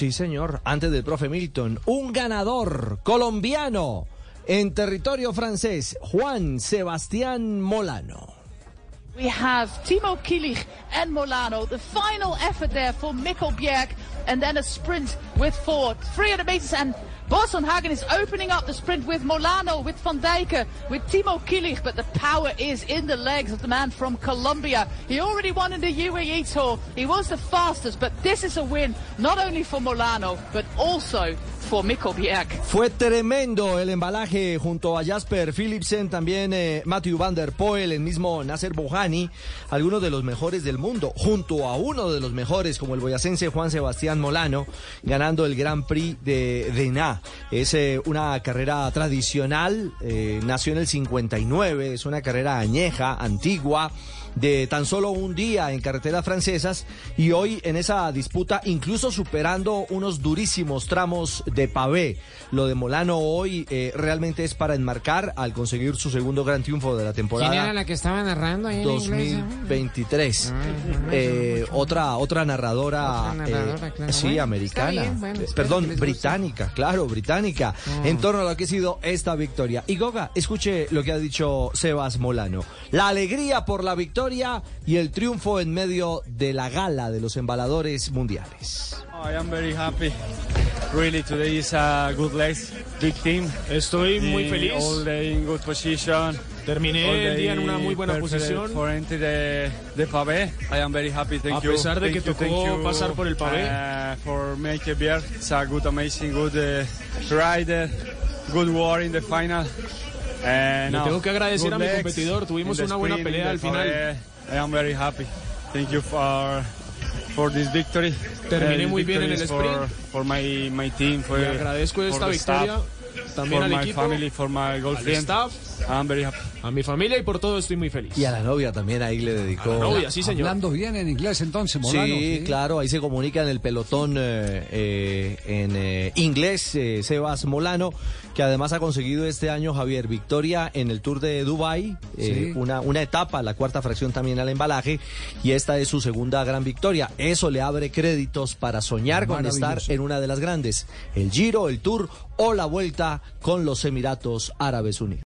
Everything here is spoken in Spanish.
Sí, señor, antes del profe Milton, un ganador colombiano en territorio francés, Juan Sebastián Molano. We have Timo Kielich and Molano. The final effort there for Mikkel Bjerg. And then a sprint with four. 300 meters and Boston Hagen is opening up the sprint with Molano, with Van Dijken, with Timo Kielich, but the power is in the legs of the man from Colombia. He already won in the UAE Tour. He was the fastest, but this is a win not only for Molano, but also Fue tremendo el embalaje junto a Jasper Philipsen, también eh, Matthew Van Der Poel, el mismo Nasser Bohani, algunos de los mejores del mundo, junto a uno de los mejores como el boyacense Juan Sebastián Molano, ganando el Grand Prix de Dena. Es eh, una carrera tradicional, eh, nació en el 59, es una carrera añeja, antigua, de tan solo un día en carreteras francesas y hoy en esa disputa incluso superando unos durísimos tramos de pavé. Lo de Molano hoy eh, realmente es para enmarcar al conseguir su segundo gran triunfo de la temporada. ¿Quién era la que estaba narrando ahí en 2023. Eh, otra otra narradora, Otra narradora, eh, claro. sí, Bueno, americana, bien, bueno, perdón, británica, claro, británica, Oh. en torno a lo que ha sido esta victoria. Y Goga, escuche lo que ha dicho Sebas Molano. La alegría por la victoria y el triunfo en medio de la gala de los embaladores mundiales. I am very happy. Really, today is a good race, big team. Estoy muy feliz. All day in good position. Terminé All el día en una muy buena posición. The, the pavé. I am very happy. Thank A you. pesar de Thank que you, tocó you, pasar por el pavé. uh, for make beer. It's a good, amazing, good uh, rider. Good war in the final. And Le now, tengo que agradecer good a mi competidor. Tuvimos una buena sprint, pelea al final. pavé. I am very happy. Thank you for for this victory. Terminé Uh, muy bien en el is for- sprint. For, my, my team. For, Le agradezco esta victoria staff, también al my equipo, family, for my al staff, I'm very happy. a mi familia y por todo estoy muy feliz. Y a la novia también ahí le dedicó. A la novia, sí señor. Hablando bien en inglés entonces, Molano. Sí, claro, ahí se comunica en el pelotón eh, eh, en eh, inglés, eh, Sebas Molano, que además ha conseguido este año, Javier, victoria en el Tour de Dubai, eh, Sí. una, una etapa, la cuarta fracción también al embalaje, y esta es su segunda gran victoria. Eso le abre créditos para soñar con estar en una de las grandes, el Giro, el Tour o la Vuelta con los Emiratos Árabes Unidos.